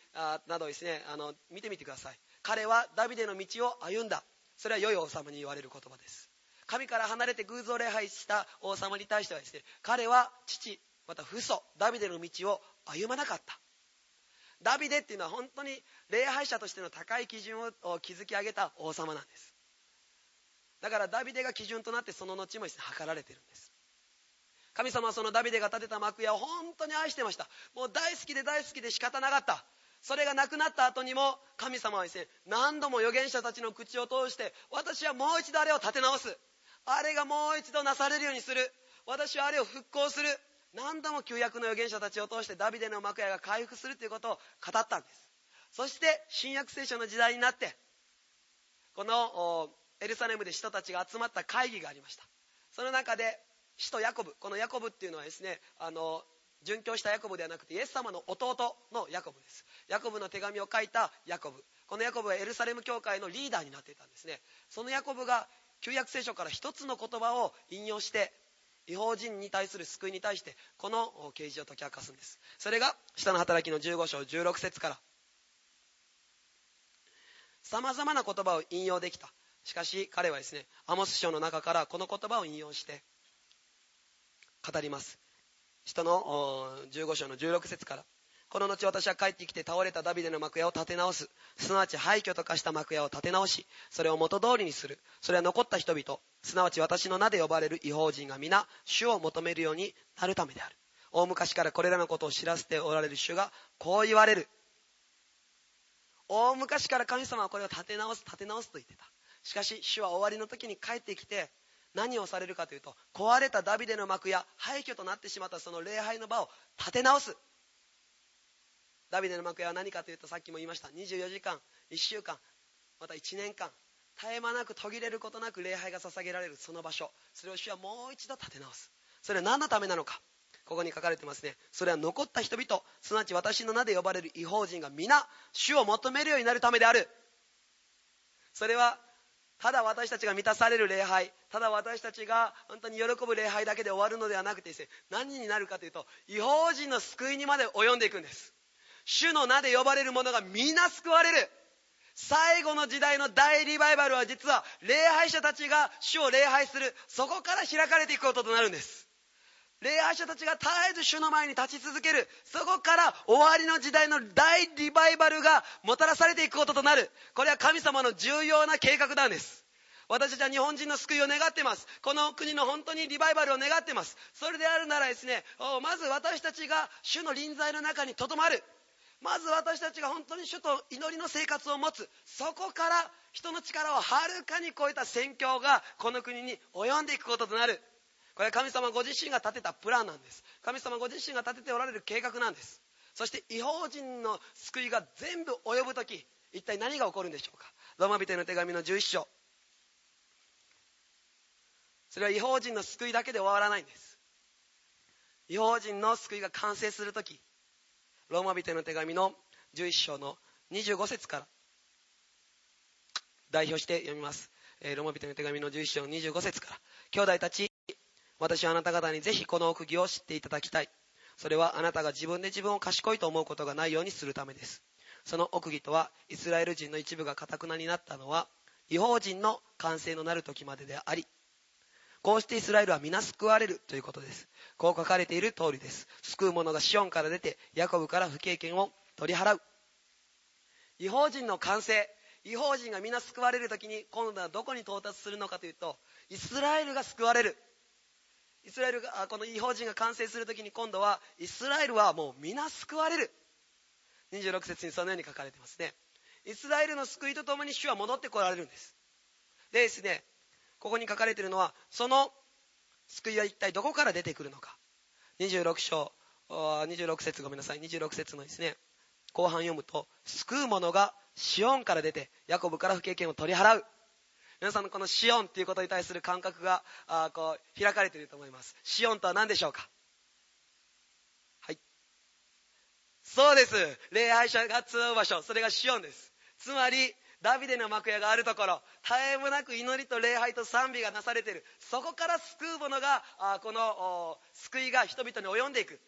などですねあの見てみてください。彼はダビデの道を歩んだ。それは良い王様に言われる言葉です。神から離れて偶像礼拝した王様に対してはですね彼は父また父祖ダビデの道を歩まなかった。ダビデっていうのは本当に礼拝者としての高い基準を築き上げた王様なんです。だからダビデが基準となってその後もですね測られてるんです。神様はそのダビデが建てた幕屋を本当に愛してました。もう大好きで大好きで仕方なかった。それがなくなった後にも神様はですね何度も預言者たちの口を通して私はもう一度あれを立て直す。あれがもう一度なされるようにする。私はあれを復興する。何度も旧約の預言者たちを通してダビデの幕屋が回復するということを語ったんです。そして新約聖書の時代になってこのエルサレムで人たちが集まった会議がありました。その中で使徒ヤコブ。このヤコブっていうのはですねあの殉教したヤコブではなくてイエス様の弟のヤコブです。ヤコブの手紙を書いたヤコブ。このヤコブはエルサレム教会のリーダーになっていたんですね。そのヤコブが旧約聖書から一つの言葉を引用して違法人に対する救いに対してこの啓示を解き明かすんです。それが下の働きの15章16節から。さまざまな言葉を引用できた。しかし彼はですねアモス書の中からこの言葉を引用して語ります人の15章の16節からこの後私は帰ってきて倒れたダビデの幕屋を建て直す。すなわち廃墟と化した幕屋を建て直し、それを元通りにする。それは残った人々、すなわち私の名で呼ばれる違法人が皆、主を求めるようになるためである。大昔からこれらのことを知らせておられる主が、こう言われる。大昔から神様はこれを建て直す、建て直すと言ってた。しかし、主は終わりの時に帰ってきて、何をされるかというと、壊れたダビデの幕や廃墟となってしまったその礼拝の場を建て直す。ダビデの幕屋は何かというとさっきも言いました24時間1週間また1年間絶え間なく途切れることなく礼拝が捧げられるその場所。それを主はもう一度立て直す。それは何のためなのか。ここに書かれてますね。それは残った人々すなわち私の名で呼ばれる違法人が皆主を求めるようになるためである。それはただ私たちが満たされる礼拝ただ私たちが本当に喜ぶ礼拝だけで終わるのではなくてですね何になるかというと違法人の救いにまで及んでいくんです。主の名で呼ばれる者が皆救われる。最後の時代の大リバイバルは実は礼拝者たちが主を礼拝する。そこから開かれていくこととなるんです。礼拝者たちが絶えず主の前に立ち続ける。そこから終わりの時代の大リバイバルがもたらされていくこととなる。これは神様の重要な計画なんです。私たちは日本人の救いを願ってます。この国の本当にリバイバルを願ってます。それであるならですねまず私たちが主の臨在の中にとどまる。まず私たちが本当に主と祈りの生活を持つ。そこから人の力をはるかに超えた宣教がこの国に及んでいくこととなる。これは神様ご自身が立てたプランなんです。神様ご自身が立てておられる計画なんです。そして違法人の救いが全部及ぶ時一体何が起こるんでしょうか。ローマ人の手紙の11章。それは違法人の救いだけで終わらないんです。違法人の救いが完成する時ローマ人への手紙の11章の25節から。代表して読みます、えー、ローマ人の手紙の11章の25節から。兄弟たち私はあなた方にぜひこの奥義を知っていただきたい。それはあなたが自分で自分を賢いと思うことがないようにするためです。その奥義とはイスラエル人の一部がかたくなになったのは違法人の完成のなる時まででありこうしてイスラエルは皆救われるということです。こう書かれている通りです。救う者がシオンから出てヤコブから不経験を取り払う。違法人の完成。違法人が皆救われる時に今度はどこに到達するのかというとイスラエルが救われる。イスラエルがこの違法人が完成する時に今度はイスラエルはもう皆救われる。26節にそのように書かれてますね。イスラエルの救いとともに主は戻ってこられるんです。でですねここに書かれているのはその救いは一体どこから出てくるのか。26章26節ごめんなさい。26節のですね後半読むと救う者がシオンから出てヤコブから不経験を取り払う。皆さんのこのシオンっていうことに対する感覚があこう開かれていると思います。シオンとは何でしょうか？はい。そうです。礼拝者が集う場所。それがシオンです。つまりダビデの幕屋があるところ。絶えもなく祈りと礼拝と賛美がなされている。そこから救う者があこの救いが人々に及んでいく。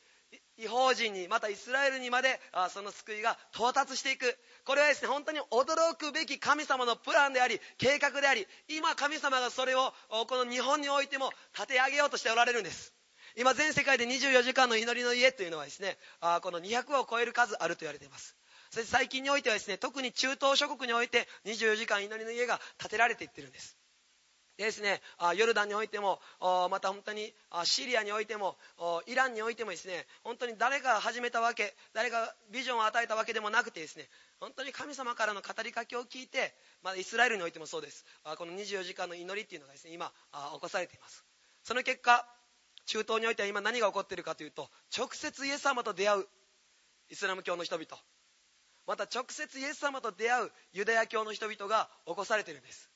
違法人にまたイスラエルにまでその救いが到達していく。これはですね本当に驚くべき神様のプランであり計画であり今神様がそれをこの日本においても立て上げようとしておられるんです。今全世界で24時間の祈りの家というのはですねこの200を超える数あると言われています。そして最近においてはですね特に中東諸国において24時間祈りの家が建てられていってるんです。ですね、ヨルダンにおいても、また本当にシリアにおいても、イランにおいてもですね、本当に誰が始めたわけ、誰がビジョンを与えたわけでもなくてですね、本当に神様からの語りかけを聞いて、まあ、イスラエルにおいてもそうです。この24時間の祈りっていうのがですね、今、起こされています。その結果、中東においては今何が起こっているかというと、直接イエス様と出会うイスラム教の人々、また直接イエス様と出会うユダヤ教の人々が起こされているんです。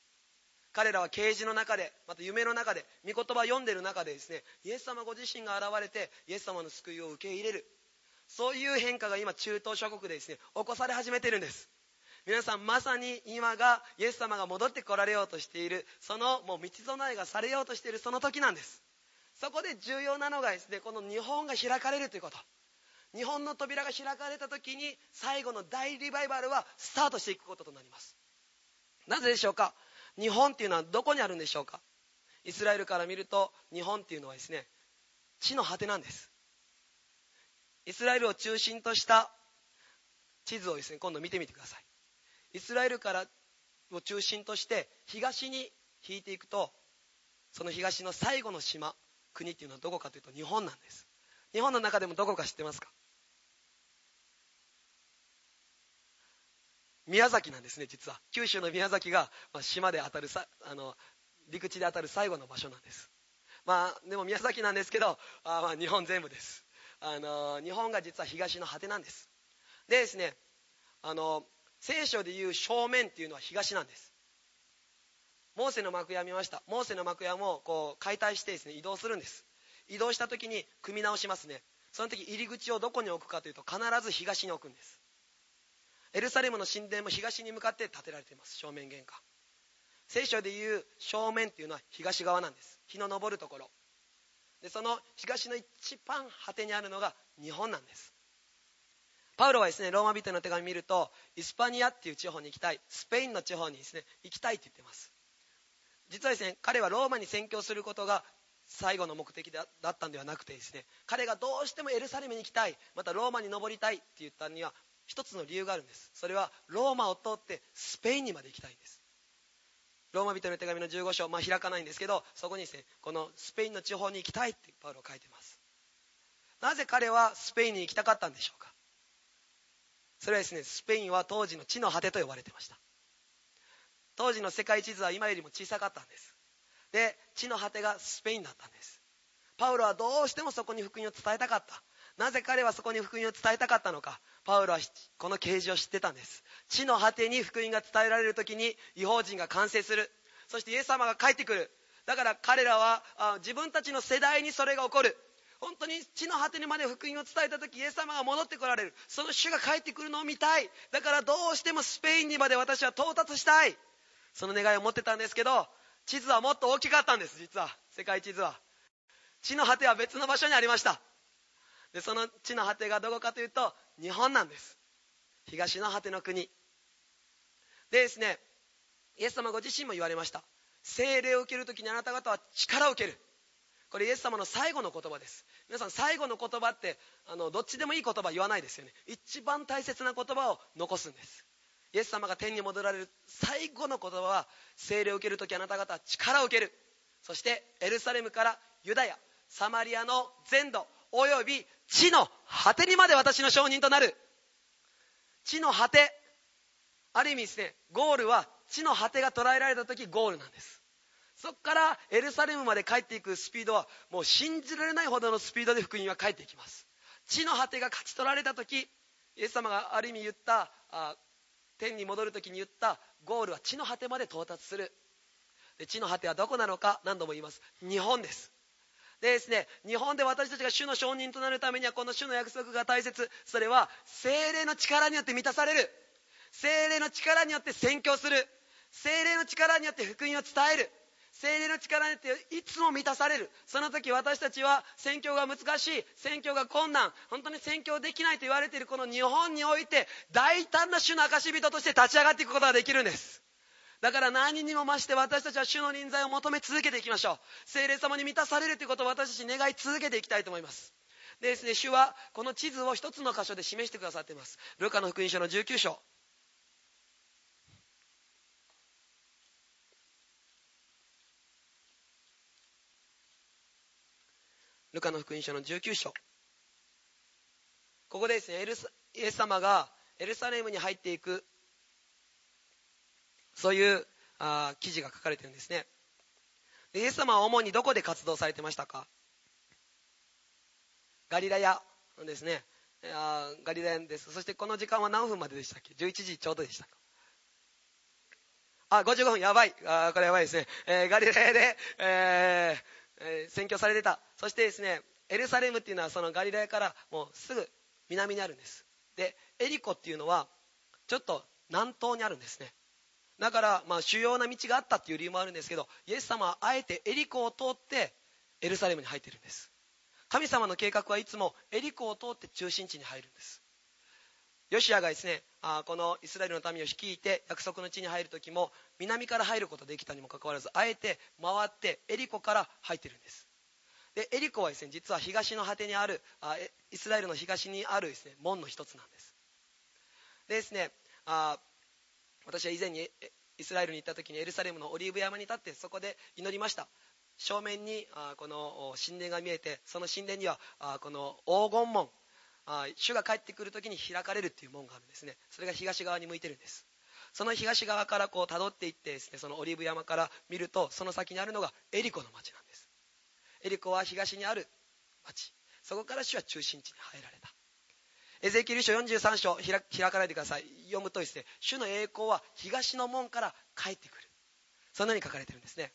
彼らは啓示の中でまた夢の中で御言葉を読んでる中でですねイエス様ご自身が現れてイエス様の救いを受け入れる。そういう変化が今中東諸国でですね起こされ始めてるんです。皆さんまさに今がイエス様が戻ってこられようとしているそのもう道備えがされようとしているその時なんです。そこで重要なのがですねこの日本が開かれるということ。日本の扉が開かれた時に最後の大リバイバルはスタートしていくこととなります。なぜでしょうか？日本っていうのはどこにあるんでしょうか？イスラエルから見ると日本っていうのはですね地の果てなんです。イスラエルを中心とした地図をですね今度見てみてください。イスラエルからを中心として東に引いていくとその東の最後の島国っていうのはどこかというと日本なんです。日本の中でもどこか知ってますか？宮崎なんですね実は。九州の宮崎が、まあ、島で当たるさあの陸地で当たる最後の場所なんです。まあでも宮崎なんですけどあまあ日本全部です。あの日本が実は東の果てなんです。でですねあの聖書でいう正面っていうのは東なんです。モーセの幕屋見ました。モーセの幕屋もこう解体してですね移動するんです。移動した時に組み直しますね。その時入り口をどこに置くかというと必ず東に置くんです。エルサレムの神殿も東に向かって建てられています。正面玄関。聖書でいう正面っていうのは東側なんです。日の昇るところ。でその東の一番果てにあるのが日本なんです。パウロはですねローマ人の手紙を見るとイスパニアっていう地方に行きたい。スペインの地方にですね行きたいって言ってます。実はですね彼はローマに宣教することが最後の目的だったんではなくてですね彼がどうしてもエルサレムに行きたい。またローマに登りたいって言ったには一つの理由があるんです。それはローマを通ってスペインにまで行きたいんです。ローマ人の手紙の15章、まあ、開かないんですけどそこにですねこのスペインの地方に行きたいってパウロは書いてます。なぜ彼はスペインに行きたかったんでしょうか。それはですねスペインは当時の地の果てと呼ばれてました。当時の世界地図は今よりも小さかったんです。で地の果てがスペインだったんです。パウロはどうしてもそこに福音を伝えたかった。なぜ彼はそこに福音を伝えたかったのか。パウロはこの啓示を知ってたんです。地の果てに福音が伝えられる時に違法人が完成する。そしてイエス様が帰ってくる。だから彼らは自分たちの世代にそれが起こる。本当に地の果てにまで福音を伝えた時イエス様が戻ってこられる。その主が帰ってくるのを見たい。だからどうしてもスペインにまで私は到達したい。その願いを持ってたんですけど地図はもっと大きかったんです実は。世界地図は。地の果ては別の場所にありました。でその地の果てがどこかというと日本なんです。東の果ての国。でですねイエス様ご自身も言われました。精霊を受ける時にあなた方は力を受ける。これイエス様の最後の言葉です。皆さん最後の言葉ってあのどっちでもいい言葉言わないですよね。一番大切な言葉を残すんです。イエス様が天に戻られる最後の言葉は精霊を受ける時あなた方は力を受ける。そしてエルサレムからユダヤサマリアの全土および地の果てにまで私の証人となる。地の果てある意味ですねゴールは地の果てが捉えられた時ゴールなんです。そこからエルサレムまで帰っていくスピードはもう信じられないほどのスピードで福音は帰っていきます。地の果てが勝ち取られた時イエス様がある意味言ったあ天に戻る時に言ったゴールは地の果てまで到達する。で地の果てはどこなのか何度も言います。日本です。でですね日本で私たちが主の証人となるためにはこの主の約束が大切。それは精霊の力によって満たされる。精霊の力によって宣教する。精霊の力によって福音を伝える。精霊の力によっていつも満たされる。その時私たちは宣教が難しい。宣教が困難。本当に宣教できないと言われているこの日本において大胆な主の証人として立ち上がっていくことができるんです。だから何にも増して私たちは主の臨在を求め続けていきましょう。精霊様に満たされるということを私たち願い続けていきたいと思います。でですね主はこの地図を一つの箇所で示してくださっています。ルカの福音書の19章。ルカの福音書の19章。ここでですねエルイエス様がエルサレムに入っていくそういうあ記事が書かれてるんですね。イエス様は主にどこで活動されてましたか？ガリラヤですね。あガリラヤです。そしてこの時間は何分まででしたっけ？11時ちょうどでしたか？あ55分。やばい。あこれやばいですね、えー、ガリラヤで、えーえー、宣教されてた。そしてですねエルサレムっていうのはそのガリラヤからもうすぐ南にあるんです。でエリコっていうのはちょっと南東にあるんですね。だからまあ主要な道があったっていう理由もあるんですけどイエス様はあえてエリコを通ってエルサレムに入ってるんです。神様の計画はいつもエリコを通って中心地に入るんです。ヨシアがですねあこのイスラエルの民を率いて約束の地に入る時も南から入ることができたにもかかわらずあえて回ってエリコから入ってるんです。でエリコはですね実は東の果てにあるあイスラエルの東にあるですね門の一つなんです。でですねあ私は以前にイスラエルに行った時にエルサレムのオリーブ山に立ってそこで祈りました。正面にこの神殿が見えてその神殿にはこの黄金門主が帰ってくる時に開かれるっていう門があるんですね。それが東側に向いてるんです。その東側からこう辿っていってですねそのオリーブ山から見るとその先にあるのがエリコの町なんです。エリコは東にある町。そこから主は中心地に入られた。エゼキエル書43章開かないでください。読むとですね主の栄光は東の門から帰ってくる。そんなに書かれてるんですね。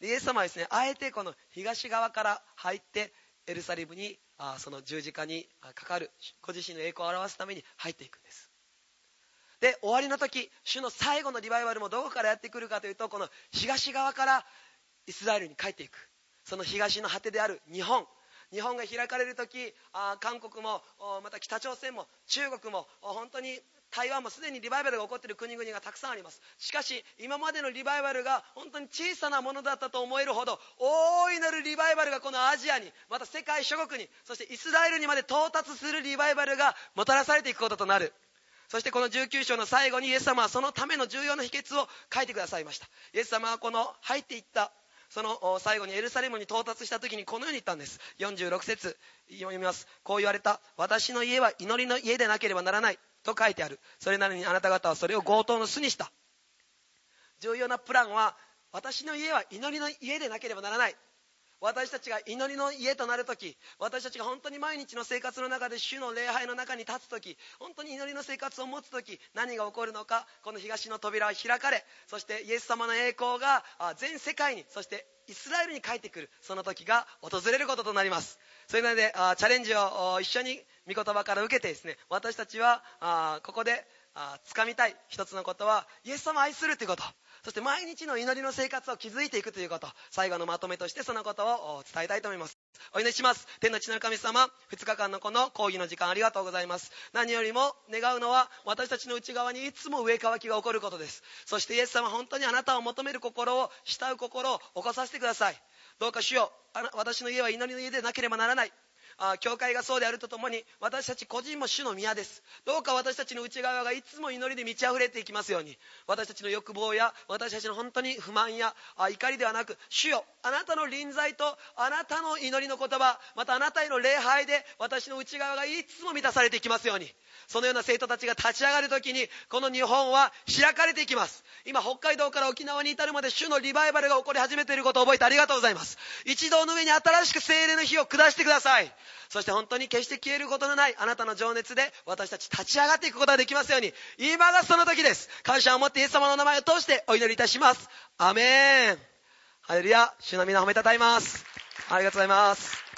でイエス様はですねあえてこの東側から入ってエルサレムにあその十字架にかかるご自身の栄光を表すために入っていくんです。で終わりの時主の最後のリバイバルもどこからやってくるかというとこの東側からイスラエルに帰っていく。その東の果てである日本。日本が開かれる時あ韓国もまた北朝鮮も中国も本当に台湾もすでにリバイバルが起こっている国々がたくさんあります。しかし今までのリバイバルが本当に小さなものだったと思えるほど大いなるリバイバルがこのアジアにまた世界諸国にそしてイスラエルにまで到達するリバイバルがもたらされていくこととなる。そしてこの19章の最後にイエス様はそのための重要な秘訣を書いてくださいました。イエス様はこの入っていったその最後にエルサレムに到達した時にこのように言ったんです。46節読みます。こう言われた私の家は祈りの家でなければならないと書いてある。それなのにあなた方はそれを強盗の巣にした。重要なプランは私の家は祈りの家でなければならない私たちが祈りの家となる時私たちが本当に毎日の生活の中で主の礼拝の中に立つ時本当に祈りの生活を持つ時何が起こるのかこの東の扉は開かれそしてイエス様の栄光が全世界にそしてイスラエルに帰ってくるその時が訪れることとなります。それなのでチャレンジを一緒に御言葉から受けてですね私たちはここで掴みたい一つのことはイエス様を愛するということ。そして毎日の祈りの生活を築いていくということ。最後のまとめとしてそのことを伝えたいと思います。お祈りします。天の地の神様2日間のこの講義の時間ありがとうございます。何よりも願うのは私たちの内側にいつも上乾きが起こることです。そしてイエス様本当にあなたを求める心を慕う心を起こさせてください。どうか主よ私の家は祈りの家でなければならない。あ教会がそうであるとともに私たち個人も主の宮です。どうか私たちの内側がいつも祈りで満ち溢れていきますように私たちの欲望や私たちの本当に不満や怒りではなく主よあなたの臨在とあなたの祈りの言葉またあなたへの礼拝で私の内側がいつも満たされていきますようにそのような生徒たちが立ち上がる時にこの日本は開かれていきます。今北海道から沖縄に至るまで主のリバイバルが起こり始めていることを覚えてありがとうございます。一同の上に新しく精霊の火を下してください。そして本当に決して消えることのないあなたの情熱で私たち立ち上がっていくことができますように今がその時です。感謝を持ってイエス様の名前を通してお祈りいたします。アメン。ハレルヤ。主の皆褒めたたえます。ありがとうございます。